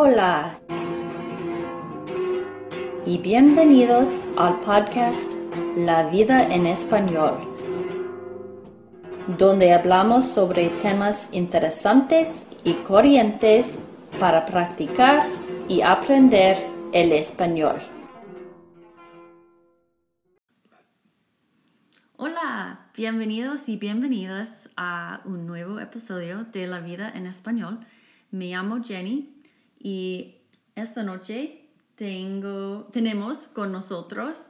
Hola y bienvenidos al podcast La vida en español, donde hablamos sobre temas interesantes y corrientes para practicar y aprender el español. Hola, bienvenidos y bienvenidas a un nuevo episodio de La vida en español. Me llamo Jenny y esta noche tengo, tenemos con nosotros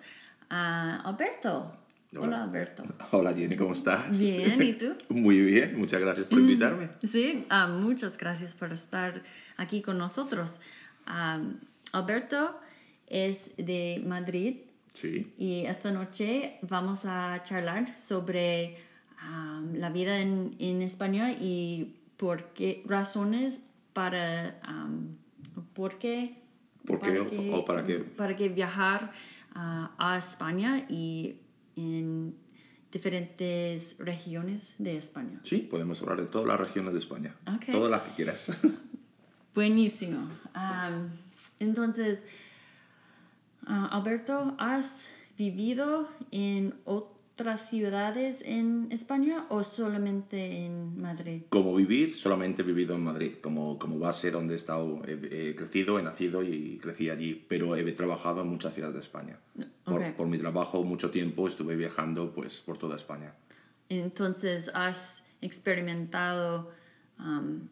a Alberto. Hola. Alberto. Hola Jenny, ¿cómo estás? Bien, ¿y tú? Muy bien, muchas gracias por invitarme. Sí, ah, muchas gracias por estar aquí con nosotros. Alberto es de Madrid. Sí. Y esta noche vamos a charlar sobre la vida en, en España y por qué razones para por qué ¿Por qué o, para qué? Para que viajar a España y en diferentes regiones de España. Sí, podemos hablar de todas las regiones de España. Todas las que quieras. Buenísimo. entonces, ah, Alberto, ¿has vivido en otras ciudades en España o solamente en Madrid? Como vivir, solamente he vivido en Madrid, como, como base donde he estado, he, crecido, he nacido y crecí allí, pero he trabajado en muchas ciudades de España. Por, por, mi trabajo, mucho tiempo estuve viajando pues, por toda España. Entonces, ¿has experimentado um,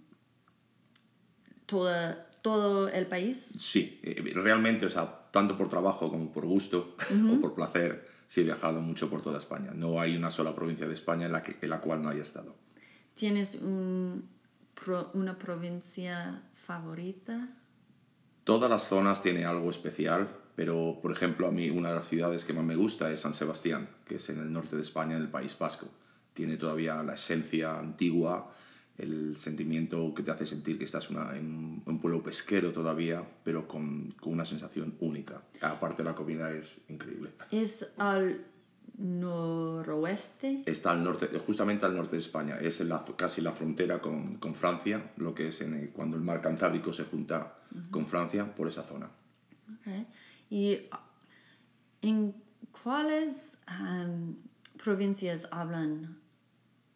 toda, todo el país? Sí, eh, realmente, o sea, tanto por trabajo como por gusto o por placer sí he viajado mucho por toda España. No hay una sola provincia de España en la, que, en la cual no haya estado. ¿Tienes un, una provincia favorita? Todas las zonas tienen algo especial, pero por ejemplo a mí una de las ciudades que más me gusta es San Sebastián, que es en el norte de España, en el País Vasco. Tiene todavía la esencia antigua, el sentimiento que te hace sentir que estás en un pueblo pesquero todavía, pero con, con, una sensación única. Aparte la comida es increíble. ¿Es al noroeste? Está al norte, justamente al norte de España. Es la, casi la frontera con, con, Francia, lo que es en cuando el mar Cantábrico se junta con Francia, por esa zona. Okay. ¿Y en cuáles provincias hablan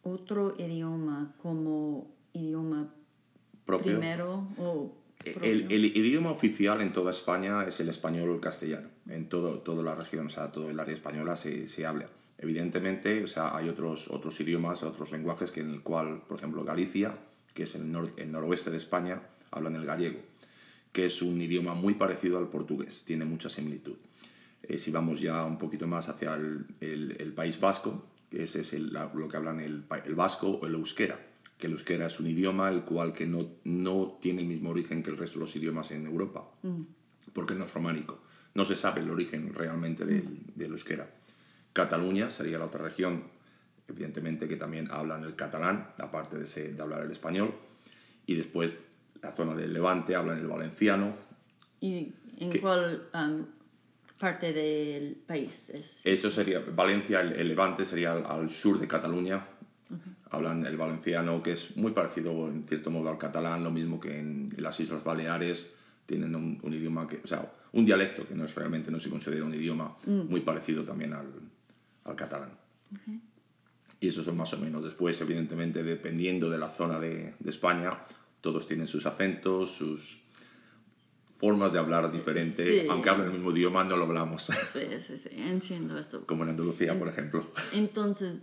otro idioma como idioma propio. primero o el, el, idioma oficial en toda España es el español o el castellano. En todo, toda la región, o sea, todo el área española se, se habla. Evidentemente, o sea, hay otros, otros idiomas, otros lenguajes que en el cual, por ejemplo, Galicia, que es el, nor, el noroeste de España, hablan el gallego, que es un idioma muy parecido al portugués, tiene mucha similitud. Eh, si vamos ya un poquito más hacia el, el, el País Vasco, que ese es lo que hablan el, el, vasco o el euskera, que el euskera es un idioma el cual que no, no tiene el mismo origen que el resto de los idiomas en Europa, mm. porque no es románico. No se sabe el origen realmente del, mm. del, euskera. Cataluña sería la otra región, evidentemente que también hablan el catalán, aparte de, de hablar el español, y después la zona del Levante hablan el valenciano. ¿Y en cuál um, parte del país es? Eso sería, Valencia, el, Levante sería al, sur de Cataluña. Hablan el valenciano, que es muy parecido en cierto modo al catalán, lo mismo que en, las Islas Baleares. Tienen un, idioma que, o sea, un dialecto que no es realmente, no se considera un idioma, mm. muy parecido también al, al catalán. Y eso son más o menos. Después, evidentemente, dependiendo de la zona de, de España, todos tienen sus acentos, sus, formas de hablar diferente, aunque hablen el mismo idioma, no lo hablamos. Sí, sí, sí, entiendo esto. Como en Andalucía, por ejemplo. Entonces,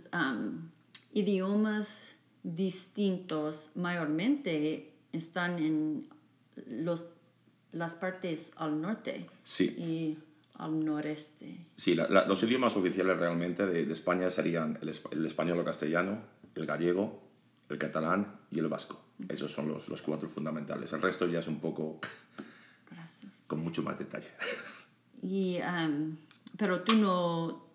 idiomas distintos mayormente están en los, las partes al norte sí. y al noreste. Sí, los idiomas oficiales realmente de, España serían el, el, español o castellano, el gallego, el catalán y el vasco. Esos son los, los cuatro fundamentales. El resto ya es un poco con mucho más detalle. Y, pero tú no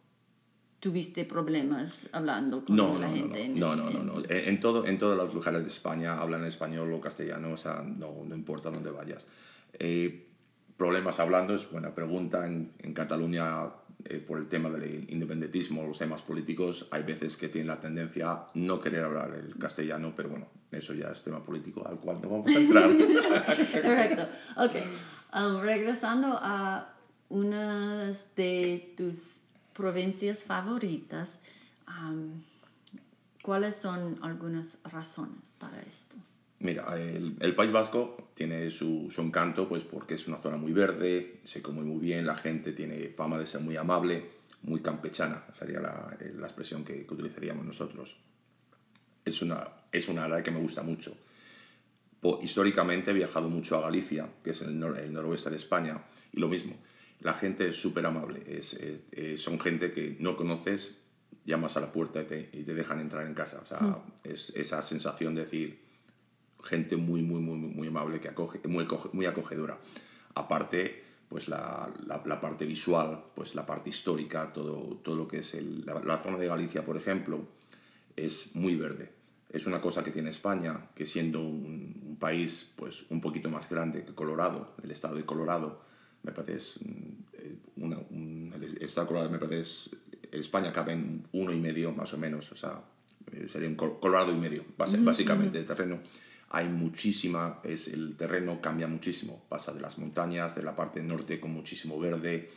tuviste problemas hablando con la gente. No, no, no, no, En, todo, en todos los lugares de España hablan español o castellano, o sea, no, no importa dónde vayas. Eh, problemas hablando es buena pregunta. En, en, Cataluña eh, por el tema del independentismo, los temas políticos, hay veces que tienen la tendencia a no querer hablar el castellano, pero bueno, eso ya es tema político al cual no vamos a entrar. Correcto. Ok. Regresando a una de tus provincias favoritas, ¿cuáles son algunas razones para esto? Mira, el, País Vasco tiene su, encanto pues porque es una zona muy verde, se come muy bien, la gente tiene fama de ser muy amable, muy campechana, sería la, la expresión que, que, utilizaríamos nosotros. Es una, es una área que me gusta mucho. Históricamente he viajado mucho a Galicia, que es el, nor, el noroeste de España, y lo mismo. La gente es súper amable, es, es, es, son gente que no conoces, llamas a la puerta y te, y te dejan entrar en casa. O sea, mm. es esa sensación de decir, gente muy, muy, muy, muy amable, que acoge, muy, muy acogedora. Aparte, pues la, la, la, parte visual, pues la parte histórica, todo, todo lo que es el, la, la, zona de Galicia, por ejemplo, es muy verde. Es una cosa que tiene España, que siendo un, un país pues, un poquito más grande que Colorado, el estado de Colorado, me parece es mm, una, un, el estado de Colorado me parece es, España cabe en uno y medio más o menos, o sea, eh, sería un Colorado y medio, básicamente, de terreno. Hay muchísima, es, el terreno cambia muchísimo, pasa de las montañas, de la parte norte con muchísimo verde,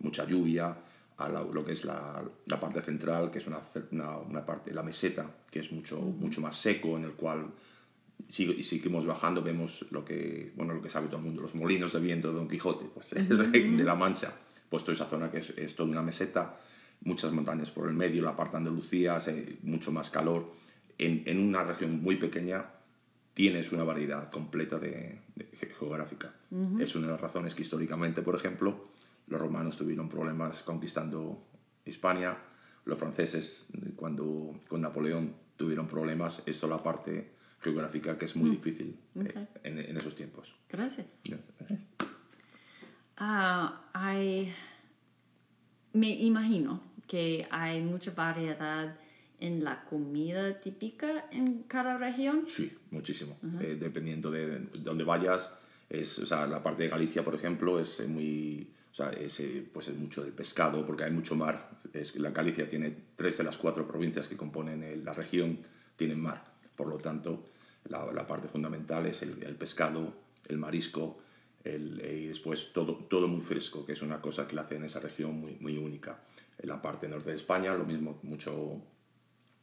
mucha lluvia, a la, lo que es la, la, parte central, que es una, una, una, parte, la meseta, que es mucho, uh -huh. mucho más seco, en el cual si, seguimos bajando vemos lo que, bueno, lo que sabe todo el mundo, los molinos de viento de Don Quijote, pues, uh -huh. de la Mancha, pues toda esa zona que es, es toda una meseta, muchas montañas por el medio, la parte de Andalucía, mucho más calor, en, en una región muy pequeña, tienes una variedad completa de, de geográfica. Uh -huh. Es una de las razones que históricamente, por ejemplo, los romanos tuvieron problemas conquistando España, los franceses cuando con Napoleón tuvieron problemas, esto la parte geográfica que es muy mm. difícil okay. eh, en, en, esos tiempos. Gracias. Uh, hay, me imagino que hay mucha variedad en la comida típica en cada región? Sí, muchísimo. Uh -huh. eh, dependiendo de, dónde vayas, es, o sea, la parte de Galicia, por ejemplo, es muy... O sea, es, eh, pues es mucho del pescado, porque hay mucho mar. Es, la Galicia tiene tres de las cuatro provincias que componen la región, tienen mar. Por lo tanto, la, la parte fundamental es el, el, pescado, el marisco, el, y después todo, todo muy fresco, que es una cosa que la hace en esa región muy, muy única. En la parte norte de España, lo mismo, mucho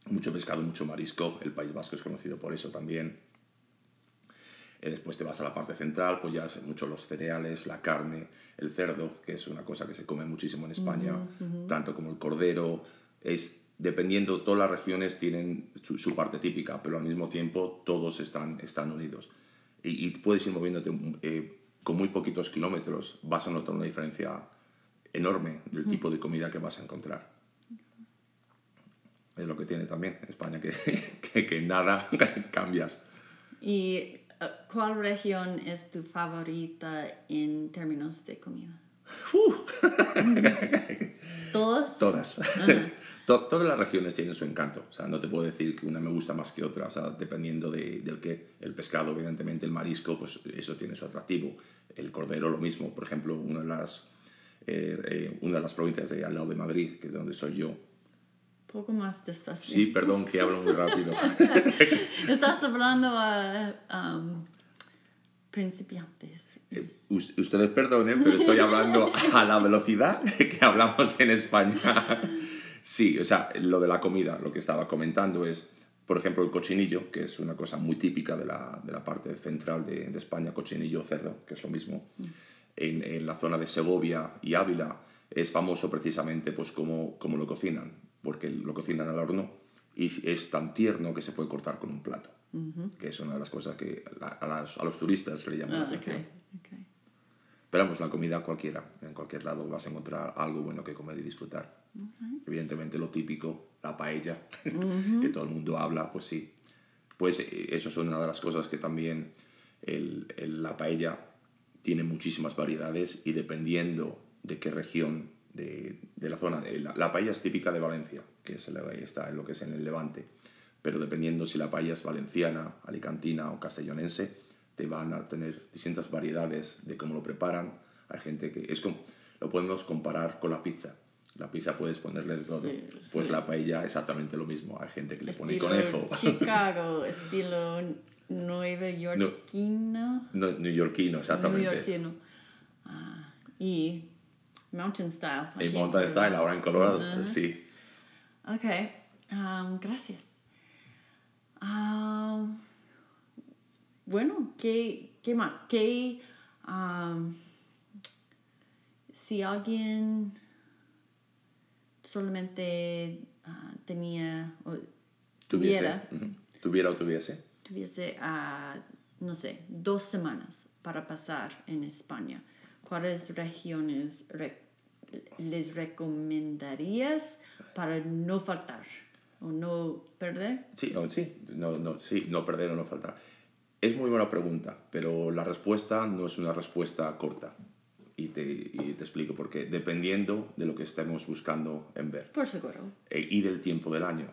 mucho pescado, mucho marisco. El País Vasco es conocido por eso también. Eh, después te vas a la parte central, pues ya mucho los cereales, la carne, el cerdo, que es una cosa que se come muchísimo en España, uh -huh. tanto como el cordero. Es dependiendo, todas las regiones tienen su, su, parte típica, pero al mismo tiempo todos están, están unidos. Y, y puedes ir moviéndote eh, con muy poquitos kilómetros, vas a notar una diferencia enorme del uh -huh. tipo de comida que vas a encontrar es lo que tiene también España, que, que, que nada cambias. ¿Y cuál región es tu favorita en términos de comida? Uh. ¿Todas? Todas. Todas las regiones tienen su encanto. O sea, no te puedo decir que una me gusta más que otra. O sea, dependiendo de, del que. El pescado, evidentemente, el marisco, pues eso tiene su atractivo. El cordero, lo mismo. Por ejemplo, una de las, eh, eh, una de las provincias de al lado de Madrid, que es donde soy yo, poco más despacio. Sí, perdón que hablo muy rápido. Estás hablando a um, principiantes. Eh, ustedes perdonen, pero estoy hablando a la velocidad que hablamos en España. Sí, o sea, lo de la comida, lo que estaba comentando es, por ejemplo, el cochinillo, que es una cosa muy típica de la, de la parte central de, de, España, cochinillo cerdo, que es lo mismo. En, en, la zona de Segovia y Ávila es famoso precisamente pues como, como lo cocinan porque lo cocinan al horno y es tan tierno que se puede cortar con un plato, uh -huh. que es una de las cosas que a, las, a los turistas se le llama ah, la atención. Okay, okay. Pero vamos, la comida cualquiera, en cualquier lado vas a encontrar algo bueno que comer y disfrutar. Uh -huh. Evidentemente lo típico, la paella, uh -huh. que todo el mundo habla, pues sí. Pues eh, eso es una de las cosas que también el, el, la paella tiene muchísimas variedades y dependiendo de qué región de, de la zona. La, la, paella es típica de Valencia, que es el, está en lo que es en el Levante, pero dependiendo si la paella es valenciana, alicantina o castellonense, te van a tener distintas variedades de cómo lo preparan. Hay gente que es como, lo podemos comparar con la pizza. La pizza puedes ponerle de todo. Sí, pues sí. la paella exactamente lo mismo. Hay gente que le pone conejo. Chicago, estilo Nueva Yorkino. No, neoyorquino, exactamente. Neoyorquino. Ah, y Mountain Style. Mountain Style, ahora en Colorado, sí. Ok, um, gracias. Um, bueno, ¿qué, qué más? ¿Qué, um, si alguien solamente ah, tenía o Tuviese, tuviera, tuviera o tuviese. tuviese, ah, no sé, dos semanas para pasar en España, ¿cuáles regiones re- les recomendarías para no faltar o no perder? Sí, no, sí, no, no, sí, no perder o no faltar. Es muy buena pregunta, pero la respuesta no es una respuesta corta. Y te, y te explico por qué. Dependiendo de lo que estemos buscando en ver Por seguro. eh, y del tiempo del año.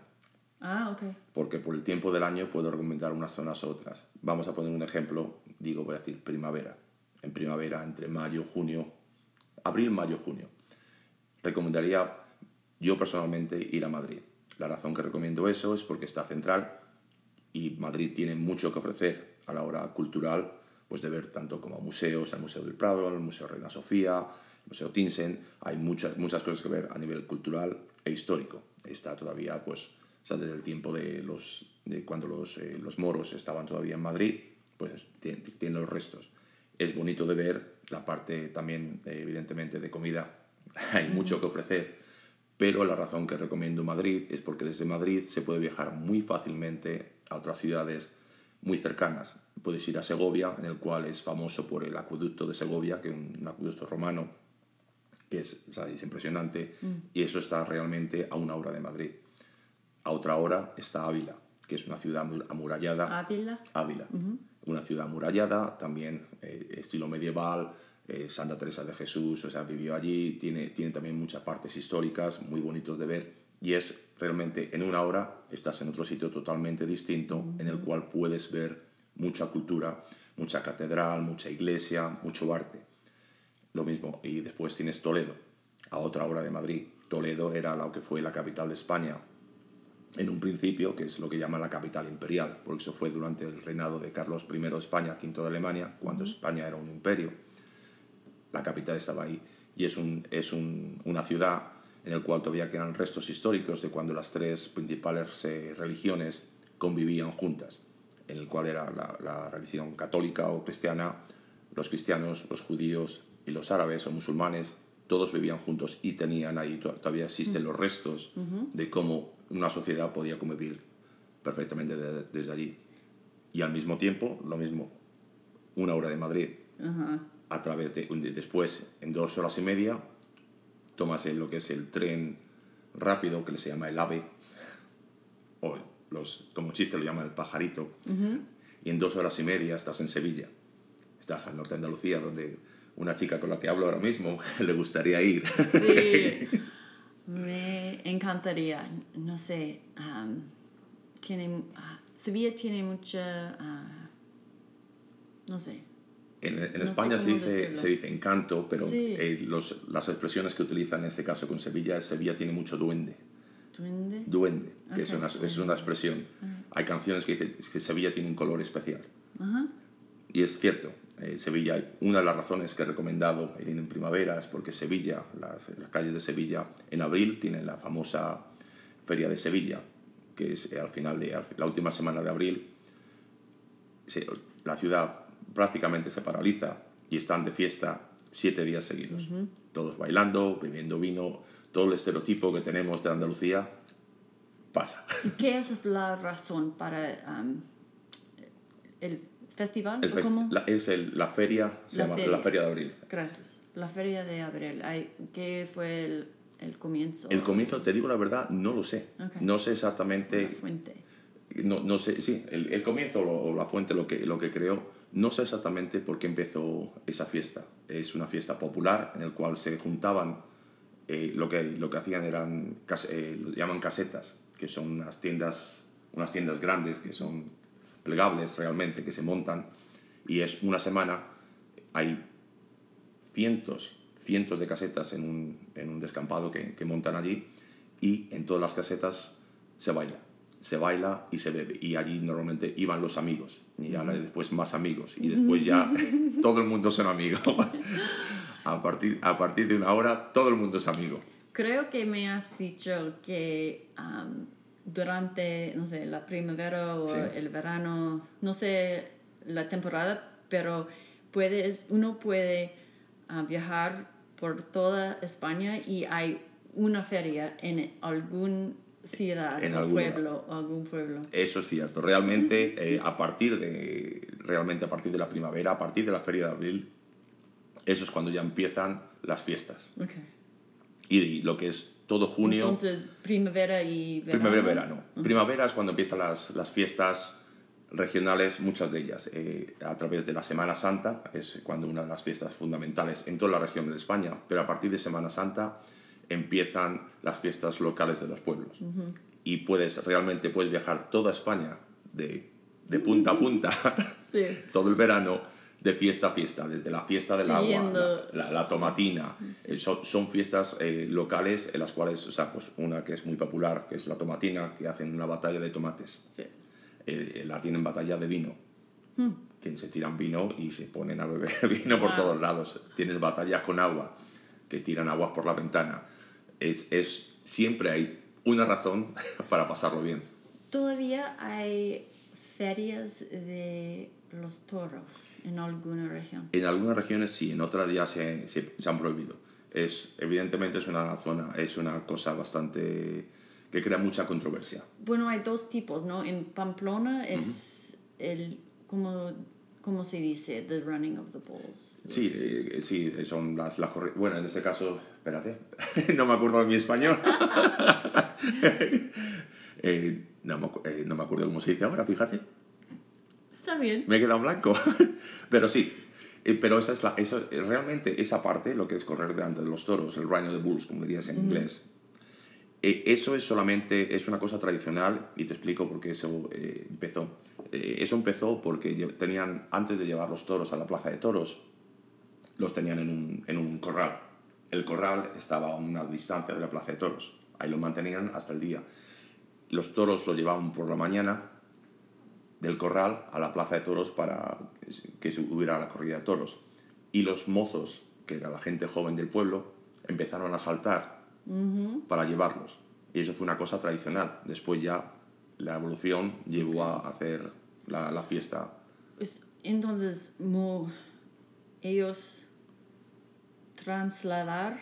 Ah, ok. Porque por el tiempo del año puedo recomendar unas zonas u otras. Vamos a poner un ejemplo, digo, voy a decir primavera. En primavera, entre mayo, junio, abril, mayo, junio. Recomendaría yo personalmente ir a Madrid. La razón que recomiendo eso es porque está central y Madrid tiene mucho que ofrecer a la hora cultural, pues de ver tanto como museos, el Museo del Prado, el Museo Reina Sofía, el Museo Thyssen, hay muchas, muchas cosas que ver a nivel cultural e histórico. Está todavía, pues, o sea, desde el tiempo de, los, de cuando los, eh, los moros estaban todavía en Madrid, pues tiene, tiene los restos. Es bonito de ver la parte también, eh, evidentemente, de comida. Hay mucho que ofrecer, pero la razón que recomiendo Madrid es porque desde Madrid se puede viajar muy fácilmente a otras ciudades muy cercanas. Puedes ir a Segovia, en el cual es famoso por el acueducto de Segovia, que es un acueducto romano, que es, o sea, es impresionante, y eso está realmente a una hora de Madrid. A otra hora está Ávila, que es una ciudad mu- amurallada. Ávila. Ávila, una ciudad amurallada, también eh, estilo medieval, eh, Santa Teresa de Jesús, o sea, vivió allí, tiene, tiene también muchas partes históricas muy bonitos de ver y es realmente en una hora estás en otro sitio totalmente distinto en el cual puedes ver mucha cultura, mucha catedral, mucha iglesia, mucho arte. Lo mismo, y después tienes Toledo, a otra hora de Madrid. Toledo era lo que fue la capital de España en un principio, que es lo que llaman la capital imperial, porque eso fue durante el reinado de Carlos I de España, V de Alemania, cuando España era un imperio. La capital estaba ahí. Y es, un, es un- una ciudad en la cual todavía quedan restos históricos de cuando las tres principales eh, religiones convivían juntas, en el cual era la, la religión católica o cristiana, los cristianos, los judíos y los árabes o musulmanes, todos vivían juntos y tenían ahí, to- todavía existen los restos de cómo una sociedad podía convivir perfectamente de- desde allí. Y al mismo tiempo, lo mismo, una hora de Madrid, Ajá. a través de, de- después, en dos horas y media, tomas lo que es el tren rápido, que se llama el AVE, o los, como chiste lo llaman el pajarito, y en dos horas y media estás en Sevilla. Estás al norte de Andalucía, donde una chica con la que hablo ahora mismo le gustaría ir. Sí, me encantaría, no sé, am, tiene, ah, Sevilla tiene mucha, ah, no sé, En, en No España se dice, se dice encanto, pero Sí. eh, los- las expresiones que utilizan en este caso con Sevilla es Sevilla tiene mucho duende. duende. Duende, que es, Ok, una, es una expresión. Hay canciones que dicen que Sevilla tiene un color especial. Ajá. Y es cierto, eh, Sevilla, una de las razones que he recomendado ir en primavera es porque Sevilla, las, las calles de Sevilla, en abril tienen la famosa Feria de Sevilla, que es eh, al final de al- la última semana de abril. Se- la ciudad prácticamente se paraliza y están de fiesta siete días seguidos. Todos bailando, bebiendo vino, todo el estereotipo que tenemos de Andalucía pasa. ¿Y qué es la razón para am, el festival? El ¿O festi- cómo? la- es el- la feria, se La llama feria. la Feria de Abril. Gracias. La feria de abril. Ay, ¿Qué fue el, el comienzo? El comienzo, te digo la verdad, no lo sé. Ok. No sé La exactamente, fuente. no, no sé, sí, el, el comienzo o la fuente, lo que, lo que creó, no sé exactamente por qué empezó esa fiesta. Es una fiesta popular en la cual se juntaban, eh, lo, que, lo que hacían eran, eh, lo llaman casetas, que son unas tiendas, unas tiendas grandes que son plegables realmente, que se montan, y es una semana, hay cientos, cientos de casetas en un, en un descampado que, que montan allí y en todas las casetas se baila. Se baila y se bebe. Y allí normalmente iban los amigos. Y ahora después más amigos. Y después ya todo el mundo son amigos. a, partir, a partir de una hora todo el mundo es amigo. Creo que me has dicho que durante, no sé, la primavera o Sí. el verano, no sé la temporada, pero puedes, uno puede ah, viajar por toda España y hay una feria en algún ciudad En o algún pueblo, algún pueblo. Eso es cierto. Realmente, eh, a partir de realmente a partir de la primavera, a partir de la feria de abril, eso es cuando ya empiezan las fiestas. Okay. Y lo que es todo junio, Entonces, primavera y verano. primavera-verano. Primavera es cuando empiezan las, las fiestas regionales, muchas de ellas, eh, a través de la Semana Santa, es cuando una de las fiestas fundamentales en toda la región de España, pero a partir de Semana Santa empiezan las fiestas locales de los pueblos. Y puedes, realmente puedes viajar toda España de, de punta a punta, Sí. todo el verano, de fiesta a fiesta, desde la fiesta del Siguiendo- agua, la, la- la tomatina. Eh, son, son fiestas eh, locales en las cuales, o sea, pues una que es muy popular, que es la tomatina, que hacen una batalla de tomates. Sí. Eh, la tienen batalla de vino. Que se tiran vino y se ponen a beber vino por Wow. todos lados. Tienes batallas con agua, que tiran aguas por la ventana. Es, es, siempre hay una razón para pasarlo bien. Todavía hay ferias de los toros en alguna región. En algunas regiones sí, en otras ya se, se- se han prohibido. Es, evidentemente es una zona, es una cosa bastante que crea mucha controversia. Bueno, hay dos tipos, ¿no? En Pamplona es el, ¿cómo, ¿cómo se dice? The running of the bulls. Sí, eh, sí, son las, las Bueno, en este caso, espérate, no me acuerdo de mi español. Eh, no, me, eh, no me acuerdo cómo se dice ahora, fíjate. Está bien. Me he quedado en blanco. pero sí, eh, pero esa es la, eso, eh, realmente esa parte, lo que es correr delante de los toros, el rhino de bulls, como dirías en inglés, eh, eso es solamente, es una cosa tradicional y te explico por qué eso eh, empezó. Eh, eso empezó porque tenían, antes de llevar los toros a la plaza de toros, los tenían en un, en un corral. El corral estaba a una distancia de la plaza de toros. Ahí lo mantenían hasta el día. Los toros los llevaban por la mañana del corral a la plaza de toros para que se hubiera la corrida de toros. Y los mozos, que era la gente joven del pueblo, empezaron a saltar para llevarlos. Y eso fue una cosa tradicional. Después ya la evolución llevó a hacer la, la fiesta. Pues, Entonces, mo- ellos trasladar,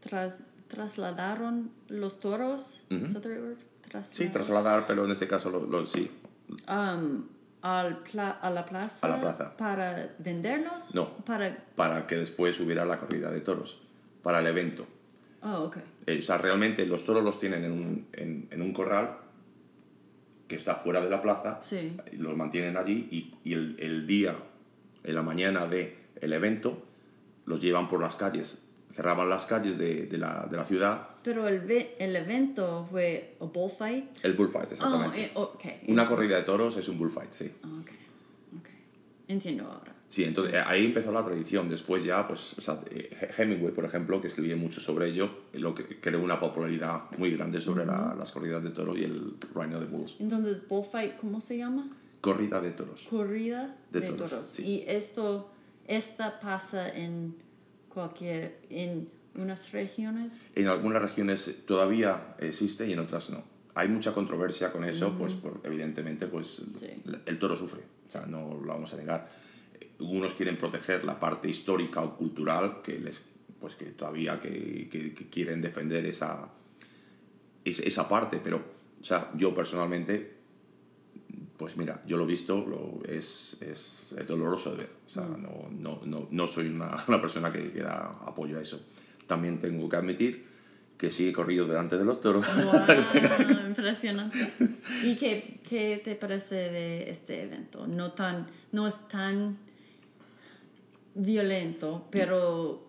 tras, trasladaron los toros. Sí, Trasladar. trasladar, pero en este caso lo, lo- sí. Um, al pla- a la plaza. A la plaza. Para venderlos. No. Para. Para que después hubiera la corrida de toros, para el evento. Oh, ok. Eh, o sea, realmente los toros los tienen en un, en, en un corral que está fuera de la plaza, Sí. los mantienen allí y, y el, el día, en la mañana del el evento, los llevan por las calles. Cerraban las calles de, de la, de la ciudad, Pero el, ve- el evento fue a bullfight. el bullfight, Oh, exactamente. eh, ok. Una corrida de toros es un bullfight, sí. Oh, ok. Ok. Entiendo ahora. Sí, entonces eh, ahí empezó la tradición. Después ya, pues, o sea, eh, Hemingway, por ejemplo, que escribía mucho sobre ello, lo que creó una popularidad muy grande sobre la- las corridas de toros y el Rhino de Bulls. Entonces, bullfight, ¿cómo se llama? Corrida de toros. Corrida De de, toros, toros. sí. Y esto, esta pasa en cualquier, en unas regiones. En algunas regiones todavía existe y en otras no. Hay mucha controversia con eso, pues por- evidentemente pues Sí. el toro sufre, o sea, no lo vamos a negar. Unos quieren proteger la parte histórica o cultural que les pues que todavía que, que- que quieren defender esa, es- esa parte, pero o sea, yo personalmente pues mira, yo lo he visto, lo, es, es, es doloroso de ver. O sea, no, no, no, no soy una, una persona que, que da apoyo a eso. También tengo que admitir que sí he corrido delante de los toros. ¡Wow! Impresionante. ¿Y qué, qué te parece de este evento? No, tan, no es tan violento, pero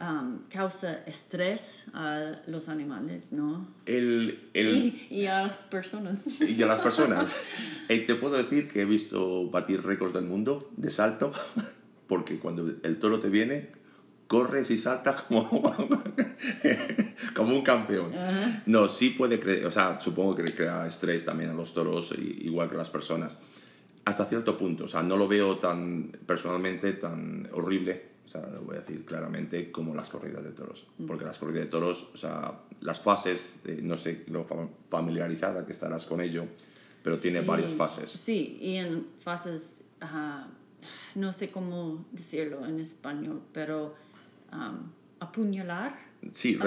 um, causa estrés a los animales, ¿no? El, el, Y, y a las personas. y a las personas. Eh, te puedo decir que he visto batir récords del mundo de salto, porque cuando el toro te viene, corres y saltas como, como un campeón. No, sí puede crear, o sea, supongo que crea estrés también a los toros, igual que a las personas. Hasta cierto punto, o sea, no lo veo tan, personalmente, tan horrible, o sea, lo voy a decir claramente, como las corridas de toros. Mm. Porque las corridas de toros, o sea, las fases, no sé lo familiarizada que estarás con ello, pero tiene varias fases. Sí, y en fases, no sé cómo decirlo en español, pero apuñalar. Sí,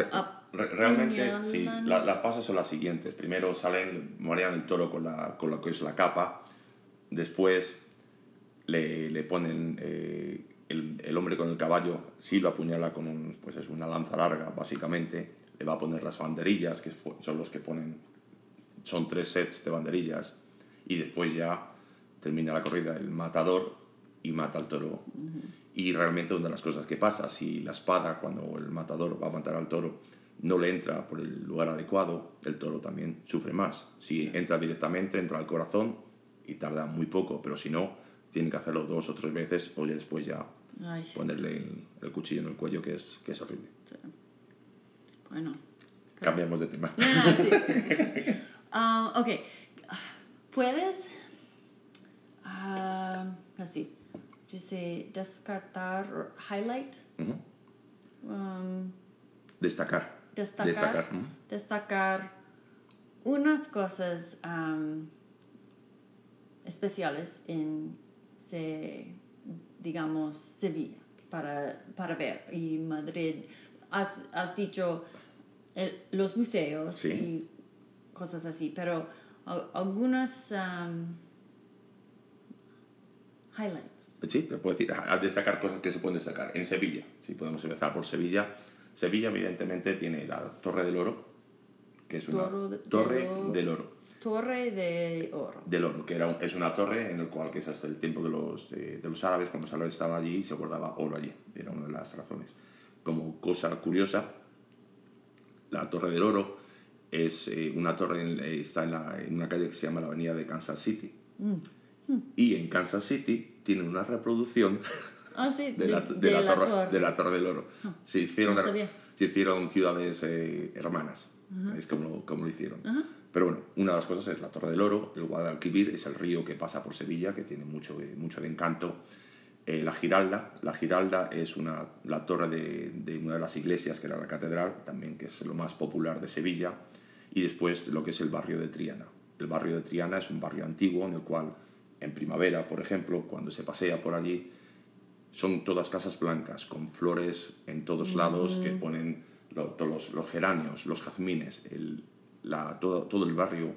realmente sí. las fases son las siguientes. Primero salen, morean el toro con, la, con lo que es la capa. Después le, le ponen eh, el, el, hombre con el caballo, sí lo apuñala con un, pues es una lanza larga, básicamente. Le va a poner las banderillas, que son los que ponen. Son tres sets de banderillas. Y después ya termina la corrida el matador y mata al toro. Y realmente una de las cosas que pasa, si la espada, cuando el matador va a matar al toro, no le entra por el lugar adecuado, el toro también sufre más. Si entra directamente, entra al corazón y tarda muy poco, pero si no, tiene que hacerlo dos o tres veces o después ya ponerle el, cuchillo en el cuello, que es, que es horrible. Bueno. Cambiamos de tema. Ah, ok. ¿Puedes... Uh, así dice descartar, highlight. Um, destacar. Destacar. Destacar, unas cosas um, especiales en, digamos, Sevilla para, para ver. Y Madrid, has, has dicho los museos y cosas así, pero algunas um, highlights. Sí, te puedo decir, a destacar cosas que se pueden destacar. En Sevilla, si podemos empezar por Sevilla. Sevilla, evidentemente, tiene la Torre del Oro, que es una torre del oro. Torre de oro. Del oro, que era es una torre en la cual, que es hasta el tiempo de los, de, los árabes, cuando los árabes estaban allí, se guardaba oro allí. Era una de las razones. Como cosa curiosa, la Torre del Oro es eh, una torre, eh, está en, la, en, una calle que se llama la Avenida de Kansas City. Mm. Y en Kansas City tiene una reproducción ah, de, la, de, la, torre, de, la, torre, del Oro. Ah, se, hicieron, se hicieron ciudades eh, hermanas, es como, como lo hicieron. Pero bueno, una de las cosas es la Torre del Oro, el Guadalquivir es el río que pasa por Sevilla, que tiene mucho, mucho de encanto. Eh, la Giralda, la Giralda es una, la torre de, de, una de las iglesias, que era la catedral, también que es lo más popular de Sevilla. Y después lo que es el barrio de Triana. El barrio de Triana es un barrio antiguo en el cual en primavera, por ejemplo, cuando se pasea por allí, son todas casas blancas, con flores en todos lados que ponen todos los, geranios, los jazmines, el, la, todo, todo el barrio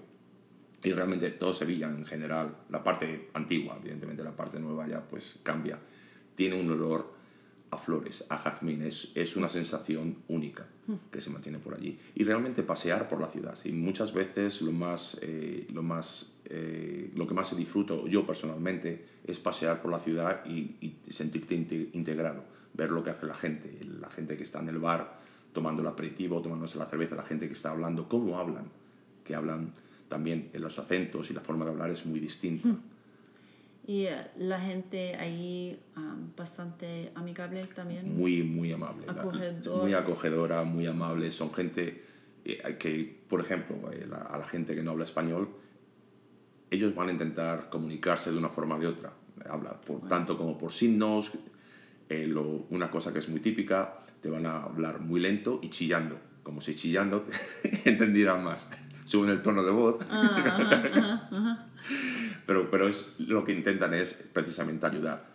y realmente todo Sevilla en general, la parte antigua, evidentemente la parte nueva ya pues cambia, tiene un olor a flores, a jazmines, es, una sensación única que se mantiene por allí. Y realmente pasear por la ciudad, y muchas veces lo, más, eh, lo, más, eh, lo que más disfruto yo personalmente es pasear por la ciudad y, sentirte integrado, ver lo que hace la gente, la gente que está en el bar tomando el aperitivo, tomándose la cerveza, la gente que está hablando, cómo hablan, que hablan también en los acentos y la forma de hablar es muy distinta. Y eh, la gente ahí bastante amigable también. Muy, muy amable. muy acogedora, muy amable. Son gente eh, que, por ejemplo, eh, a la gente que no habla español, ellos van a intentar comunicarse de una forma o de otra. Habla por, tanto como por signos. una cosa que es muy típica, te van a hablar muy lento y chillando. Como si chillando entendieran más. Suben el tono de voz. Ah, pero, pero es, lo que intentan es precisamente ayudar.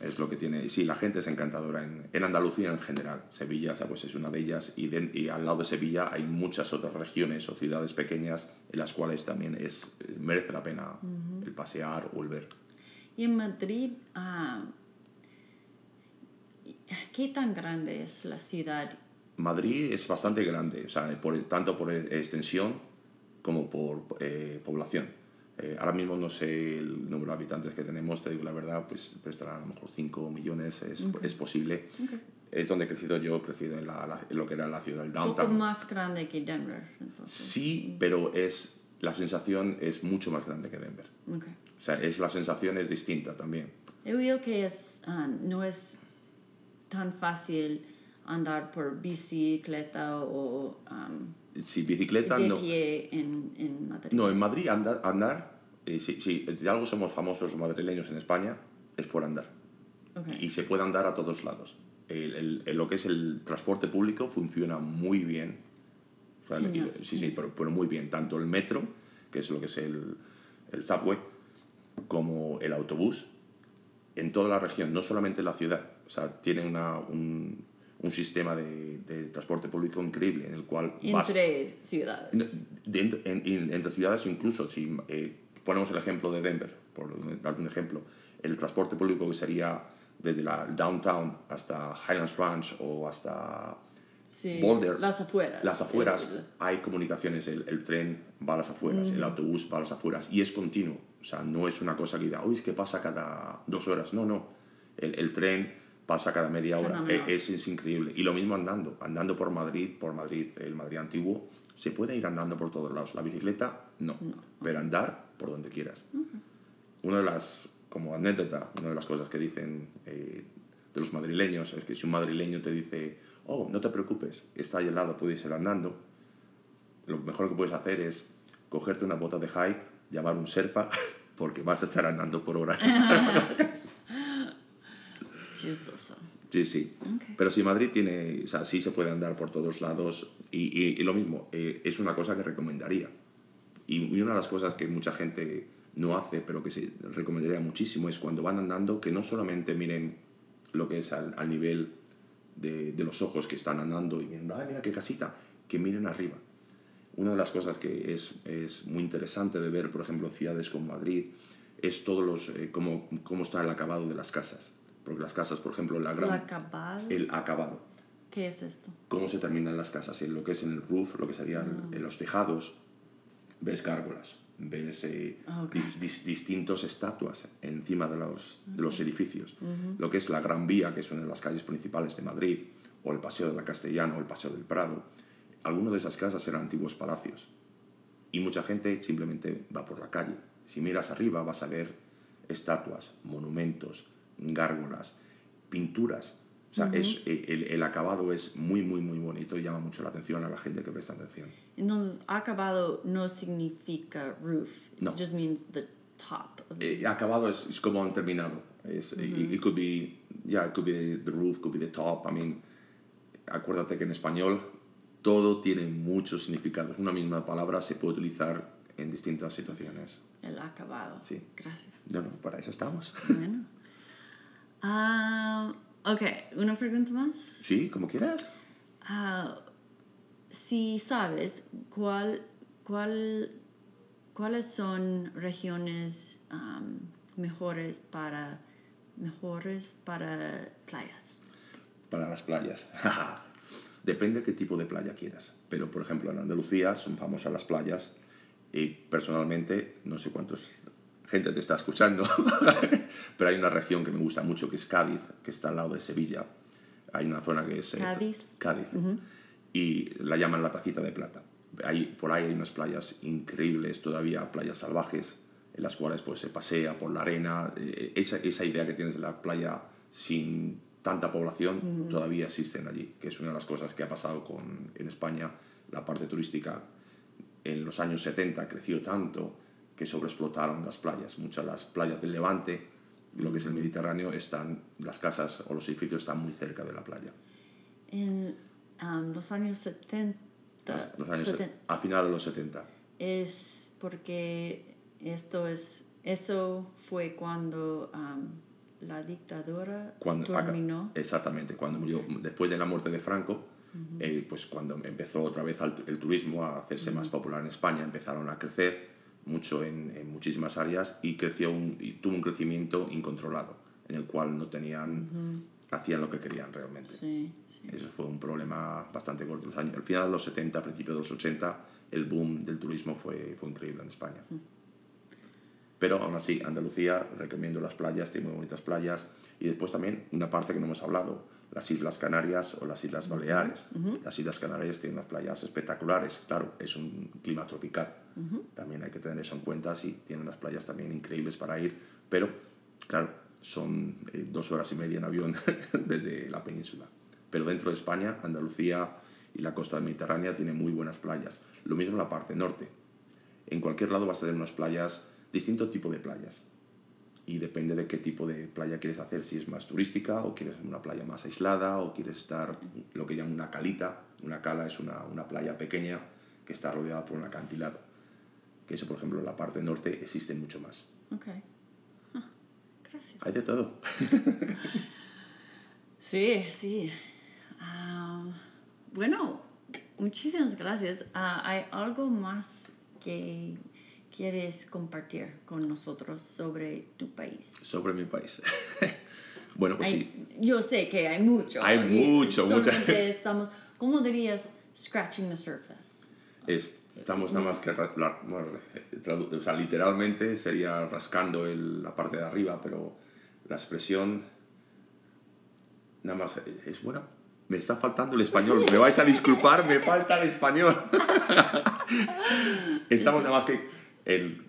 Es lo que tiene. Y sí, la gente es encantadora en, en Andalucía en general. Sevilla pues es una de ellas. Y, y, al lado de Sevilla hay muchas otras regiones o ciudades pequeñas en las cuales también es, merece la pena el pasear o el ver. Y en Madrid, ah, ¿qué tan grande es la ciudad? Madrid es bastante grande, o sea, por, tanto por extensión como por eh, población. Eh, ahora mismo no sé el número de habitantes que tenemos, te digo la verdad, pues, pues estará a lo mejor 5 millones, es, es posible. Es donde he crecido yo, he crecido en, la, lo que era la ciudad del downtown. Un poco más grande que Denver. Entonces. Sí, pero es, la sensación es mucho más grande que Denver. Okay. O sea, es, la sensación es distinta también. He oído que es, um, no es tan fácil andar por bicicleta o um, Si bicicleta, de no. pie en, en Madrid. No, en Madrid andar, andar eh, si, si de algo somos famosos madrileños en España, es por andar. Ok. Y se puede andar a todos lados. El- el- el- lo que es el transporte público funciona muy bien. O sea, Ya. sí, sí, pero, pero muy bien. Tanto el metro, que es lo que es el, el subway, como el autobús, en toda la región, no solamente en la ciudad. O sea, tiene una, un, un sistema de, de transporte público increíble en el cual vas... Entre ciudades. No, de- en- en- entre ciudades incluso, si eh, ponemos el ejemplo de Denver, por dar un ejemplo, el transporte público que sería desde la downtown hasta Highlands Ranch o hasta Sí, Boulder, Las afueras. las afueras, El- hay comunicaciones, el, el tren va a las afueras, el autobús va a las afueras y es continuo, o sea, no es una cosa que diga, uy, es que pasa cada dos horas, no, no, el, el tren pasa cada media hora. E- es, es increíble. Y lo mismo andando, andando por Madrid, por Madrid, el Madrid antiguo, se puede ir andando por todos lados. La bicicleta, no, pero andar por donde quieras. Una de las, como anécdota, una de las cosas que dicen eh, de los madrileños es que si un madrileño te dice, oh, no te preocupes, está ahí al lado, puedes ir andando, lo mejor que puedes hacer es cogerte una bota de hike, llamar un serpa, porque vas a estar andando por horas. Chistoso. Sí, sí. Ok. Pero si Madrid tiene, o sea, sí se puede andar por todos lados y, y- y lo mismo, eh, es una cosa que recomendaría. Y, y una de las cosas que mucha gente no hace, pero que se recomendaría muchísimo, es cuando van andando que no solamente miren lo que es al, al nivel de, de los ojos que están andando y miren, ay, mira qué casita, que miren arriba. Una de las cosas que es, es muy interesante de ver, por ejemplo, en ciudades como Madrid, es todos los, eh, cómo, cómo está el acabado de las casas. Porque las casas, por ejemplo, la El gran, acabado. el acabado. ¿Qué es esto? Cómo se terminan las casas, en lo que es en el roof, lo que serían en los tejados, ves gárgolas, ves eh, Ah, ok. di- dis- distintos estatuas encima de los, de los edificios. Lo que es la Gran Vía, que es una de las calles principales de Madrid, o el Paseo de la Castellana, o el Paseo del Prado, algunas de esas casas eran antiguos palacios. Y mucha gente simplemente va por la calle. Si miras arriba vas a ver estatuas, monumentos, gárgolas, pinturas. O sea, es, eh, el, el acabado es muy, muy, muy bonito y llama mucho la atención a la gente que presta atención. Entonces, acabado no significa roof. No. It just means the top. Of Eh, acabado es, es como han terminado. Es, it, it could be, yeah, it could be the, the roof, could be the top. I mean, acuérdate que en español todo tiene muchos significados. Una misma palabra se puede utilizar en distintas situaciones. El acabado. Sí. Gracias. No, no, para eso estamos. Bueno. Ah, ok, una pregunta más. Sí, como quieras. Ah, si sabes cuál, cuál, cuáles son regiones mejores para mejores para playas. Para las playas. Depende qué tipo de playa quieras. Pero, por ejemplo, en Andalucía son famosas las playas y personalmente, no sé cuántos gente te está escuchando, pero hay una región que me gusta mucho que es Cádiz, que está al lado de Sevilla. Hay una zona que es... eh, Cádiz. Cádiz. Y la llaman la tacita de plata. Hay, por ahí hay unas playas increíbles, todavía playas salvajes, en las cuales pues, se pasea por la arena. Eh, Esa, esa idea que tienes de la playa sin tanta población todavía existen allí, que es una de las cosas que ha pasado con, en España. La parte turística en los años 70 creció tanto que sobreexplotaron las playas. Muchas de las playas del Levante, lo que es el Mediterráneo, están, las casas o los edificios están muy cerca de la playa. En am, los años 70, Los años, seten- a final de los 70. es porque esto es eso fue cuando am, la dictadura Cuando, terminó. exactamente, cuando murió, después de la muerte de Franco, eh, pues cuando empezó otra vez al- el turismo a hacerse más popular en España, empezaron a crecer mucho en, en muchísimas áreas y creció un, y tuvo un crecimiento incontrolado, en el cual no tenían, hacían lo que querían realmente. Sí, sí. Eso fue un problema bastante corto. Los años, al final de los 70, principios de los 80, el boom del turismo fue, fue increíble en España. Pero aún así, Andalucía, recomiendo las playas, tiene muy bonitas playas. Y después también una parte que no hemos hablado, las Islas Canarias o las Islas Baleares. Las Islas Canarias tienen unas playas espectaculares. Claro, es un clima tropical. También hay que tener eso en cuenta. Sí, tienen unas playas también increíbles para ir. Pero, claro, son eh, dos horas y media en avión desde la península. Pero dentro de España, Andalucía y la costa mediterránea tienen muy buenas playas. Lo mismo en la parte norte. En cualquier lado vas a tener unas playas, distinto tipo de playas. Y depende de qué tipo de playa quieres hacer, si es más turística o quieres una playa más aislada o quieres estar lo que llaman una calita. Una cala es una, una playa pequeña que está rodeada por un acantilado. Que eso, por ejemplo, en la parte norte existe mucho más. Ok. Ah, gracias. Hay de todo. Sí, sí. Ah, bueno, muchísimas gracias. Ah, ¿Hay algo más que quieres compartir con nosotros sobre tu país? Sobre mi país. bueno, pues sí. Hay- yo sé que hay mucho. Hay mucho, mucho. estamos, ¿cómo dirías? Scratching the surface. Es- estamos nada más que... la- tradu- o sea, literalmente sería rascando el- la parte de arriba, pero la expresión... Nada más... eh, Es buena. Me está faltando el español. Me vais a disculpar, me falta el español. estamos nada más que... El,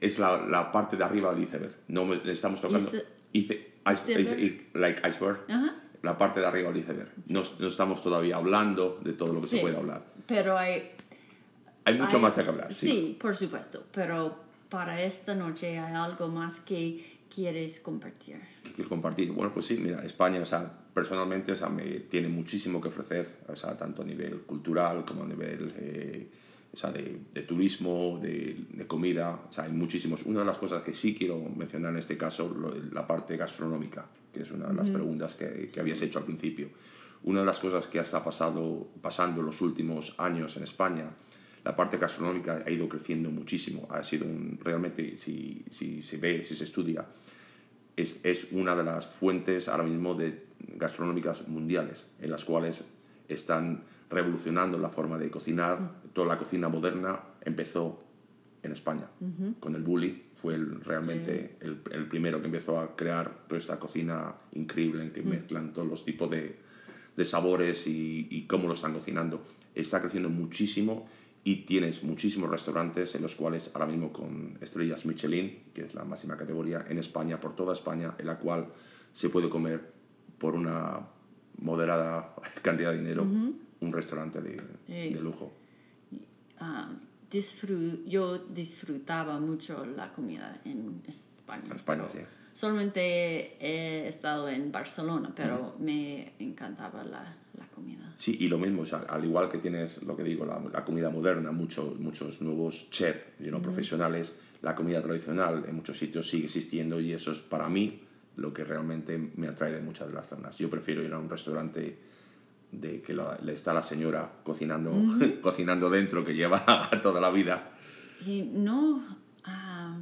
es la, la parte de arriba del iceberg. No me- estamos tocando... Ice- Ice- like iceberg. Ajá. La parte de arriba del iceberg. No, no estamos todavía hablando de todo lo que se Sí, puede hablar. Pero hay... Hay mucho hay- más de que hablar, sí. Sí, por supuesto. Pero para esta noche hay algo más que quieres compartir. quiero compartir. Bueno, pues sí, mira, España, o sea, personalmente, o sea, me tiene muchísimo que ofrecer, o sea, tanto a nivel cultural como a nivel, eh, o sea, de, de turismo, de, de comida, o sea, hay muchísimos. Una de las cosas que sí quiero mencionar en este caso, lo- la parte gastronómica, que es una de las preguntas que, que habías hecho al principio. Una de las cosas que está pasado, pasando en los últimos años en España, la parte gastronómica ha ido creciendo muchísimo. Ha sido un, realmente, si, si se ve, si se estudia, es, es una de las fuentes ahora mismo de gastronómicas mundiales, en las cuales están revolucionando la forma de cocinar. Toda la cocina moderna empezó en España, con el bully. Fue el- realmente el, el primero que empezó a crear toda esta cocina increíble en que mezclan todos los tipos de, de sabores y, y cómo lo están cocinando. Está creciendo muchísimo y tienes muchísimos restaurantes en los cuales ahora mismo con estrellas Michelin, que es la máxima categoría en España, por toda España, en la cual se puede comer por una moderada cantidad de dinero un restaurante de, de lujo. Disfru- yo disfrutaba mucho la comida en España. En España, sí. Solamente he estado en Barcelona, pero me encantaba la, la comida. Sí, y lo mismo, o sea, al igual que tienes lo que digo, la, la comida moderna, muchos, muchos nuevos chefs you know, profesionales, la comida tradicional en muchos sitios sigue existiendo y eso es para mí lo que realmente me atrae de muchas de las zonas. Yo prefiero ir a un restaurante de que la- le está la señora cocinando, cocinando dentro, que lleva toda la vida. Y no, ah,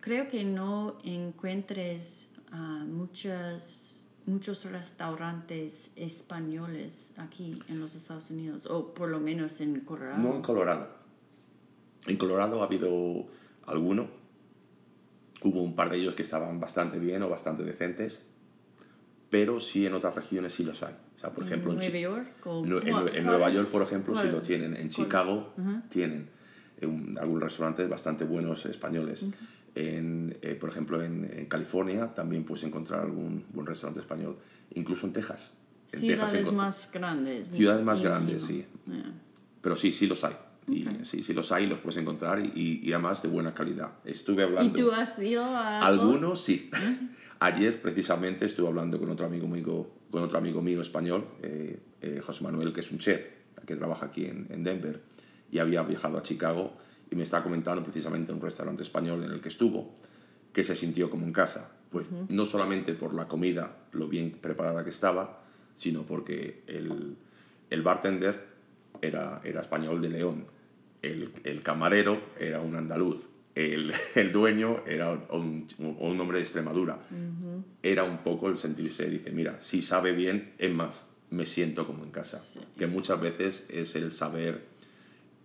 creo que no encuentres ah, muchas, muchos restaurantes españoles aquí en los Estados Unidos, o por lo menos en Colorado. No en Colorado. En Colorado ha habido alguno. Hubo un par de ellos que estaban bastante bien o bastante decentes, pero sí en otras regiones sí los hay. O sea, por ejemplo, en en, Chi- Nueva York o en, en- ¿cuál- en Nueva York, por ejemplo, sí lo tienen. En Chicago tienen eh, un- algunos restaurantes bastante buenos españoles. En, eh, por ejemplo, en, en California también puedes encontrar algún buen restaurante español. Incluso en Texas. En Texas Ciudades encont- más grandes. Ciudades más grandes, sí. Yeah. Pero sí, sí los hay. Y, sí, sí los hay, los puedes encontrar y, y, y además de buena calidad. Estuve ¿Y hablando... tú has ido a Algunos sí. Ayer precisamente estuve hablando con otro amigo mío, con otro amigo mío español, eh, eh, José Manuel, que es un chef que trabaja aquí en, en Denver y había viajado a Chicago y me está comentando precisamente un restaurante español en el que estuvo que se sintió como en casa. Pues no solamente por la comida, lo bien preparada que estaba, sino porque el, el bartender era, era español de León, el, el camarero era un andaluz, el, el dueño era un, un hombre de Extremadura. Era un poco el sentirse, dice, mira, si sabe bien, es más, me siento como en casa. Sí. Que muchas veces es el saber,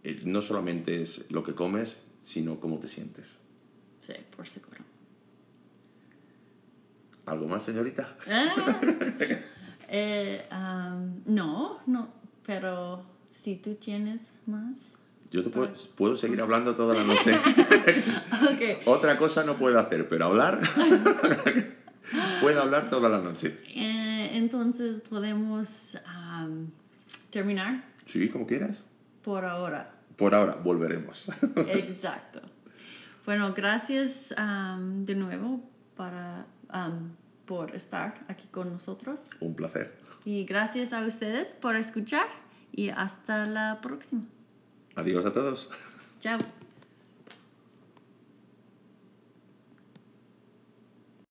eh, no solamente es lo que comes, sino cómo te sientes. Sí, por seguro. ¿Algo más, señorita? Ah, eh, um, no, no, pero si tú tienes más. Yo te puedo, puedo seguir hablando toda la noche. Otra cosa no puedo hacer, pero hablar. Puedo hablar toda la noche. Eh, entonces podemos terminar Sí, como quieras. Por ahora. Por ahora, volveremos. Exacto. Bueno, gracias de nuevo para, por estar aquí con nosotros. Un placer. Y gracias a ustedes por escuchar y hasta la próxima. Adiós a todos. Chao.